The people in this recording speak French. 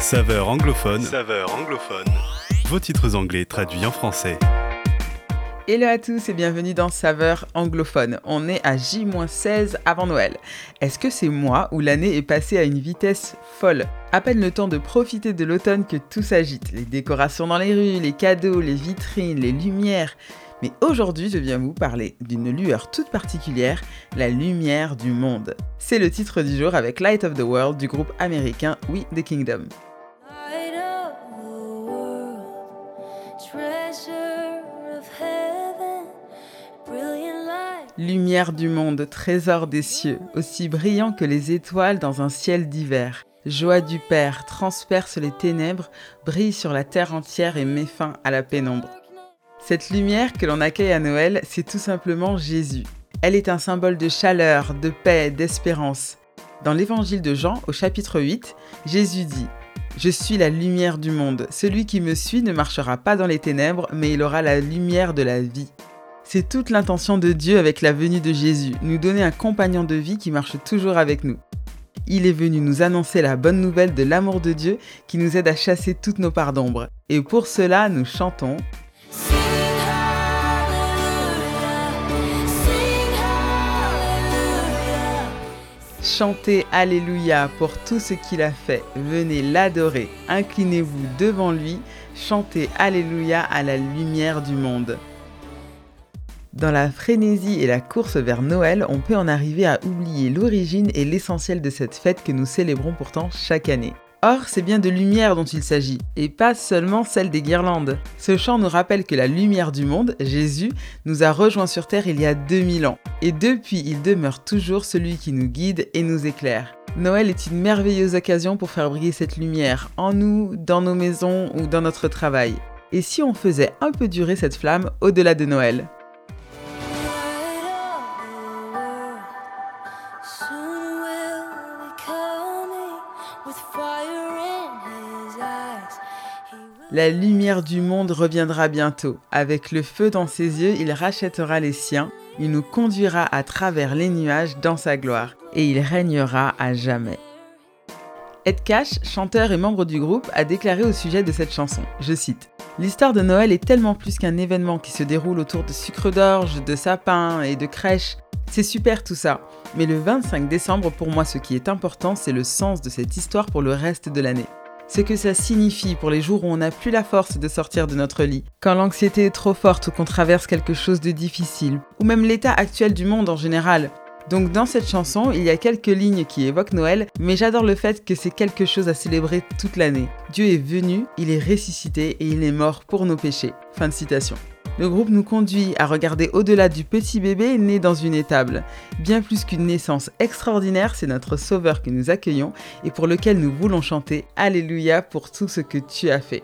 Saveur anglophone. Saveur anglophone. Vos titres anglais traduits en français. Hello à tous et bienvenue dans Saveur anglophone. On est à J-16 avant Noël. Est-ce que c'est moi ou l'année est passée à une vitesse folle? À peine le temps de profiter de l'automne que tout s'agite. Les décorations dans les rues, les cadeaux, les vitrines, les lumières. Mais aujourd'hui, je viens vous parler d'une lueur toute particulière, la lumière du monde. C'est le titre du jour avec Light of the World du groupe américain We the Kingdom. Lumière du monde, trésor des cieux, aussi brillant que les étoiles dans un ciel d'hiver. Joie du Père transperce les ténèbres, brille sur la terre entière et met fin à la pénombre. Cette lumière que l'on accueille à Noël, c'est tout simplement Jésus. Elle est un symbole de chaleur, de paix, d'espérance. Dans l'évangile de Jean, au chapitre 8, Jésus dit Je suis la lumière du monde. Celui qui me suit ne marchera pas dans les ténèbres, mais il aura la lumière de la vie. C'est toute l'intention de Dieu avec la venue de Jésus, nous donner un compagnon de vie qui marche toujours avec nous. Il est venu nous annoncer la bonne nouvelle de l'amour de Dieu qui nous aide à chasser toutes nos parts d'ombre. Et pour cela, nous chantons Chantez Alléluia pour tout ce qu'il a fait. Venez l'adorer. Inclinez-vous devant lui. Chantez Alléluia à la lumière du monde. Dans la frénésie et la course vers Noël, on peut en arriver à oublier l'origine et l'essentiel de cette fête que nous célébrons pourtant chaque année. Or, c'est bien de lumière dont il s'agit, et pas seulement celle des guirlandes. Ce chant nous rappelle que la lumière du monde, Jésus, nous a rejoints sur Terre il y a 2000 ans, et depuis il demeure toujours celui qui nous guide et nous éclaire. Noël est une merveilleuse occasion pour faire briller cette lumière, en nous, dans nos maisons ou dans notre travail. Et si on faisait un peu durer cette flamme au-delà de Noël? La lumière du monde reviendra bientôt. Avec le feu dans ses yeux, il rachètera les siens. Il nous conduira à travers les nuages dans sa gloire. Et il régnera à jamais. Ed Cash, chanteur et membre du groupe, a déclaré au sujet de cette chanson, je cite, L'histoire de Noël est tellement plus qu'un événement qui se déroule autour de sucre d'orge, de sapins et de crèches. C'est super tout ça. Mais le 25 décembre, pour moi, ce qui est important, c'est le sens de cette histoire pour le reste de l'année. Ce que ça signifie pour les jours où on n'a plus la force de sortir de notre lit, quand l'anxiété est trop forte ou qu'on traverse quelque chose de difficile, ou même l'état actuel du monde en général. Donc dans cette chanson, il y a quelques lignes qui évoquent Noël, mais j'adore le fait que c'est quelque chose à célébrer toute l'année. Dieu est venu, il est ressuscité et il est mort pour nos péchés. Fin de citation. Le groupe nous conduit à regarder au-delà du petit bébé né dans une étable. Bien plus qu'une naissance extraordinaire, c'est notre Sauveur que nous accueillons et pour lequel nous voulons chanter Alléluia pour tout ce que tu as fait.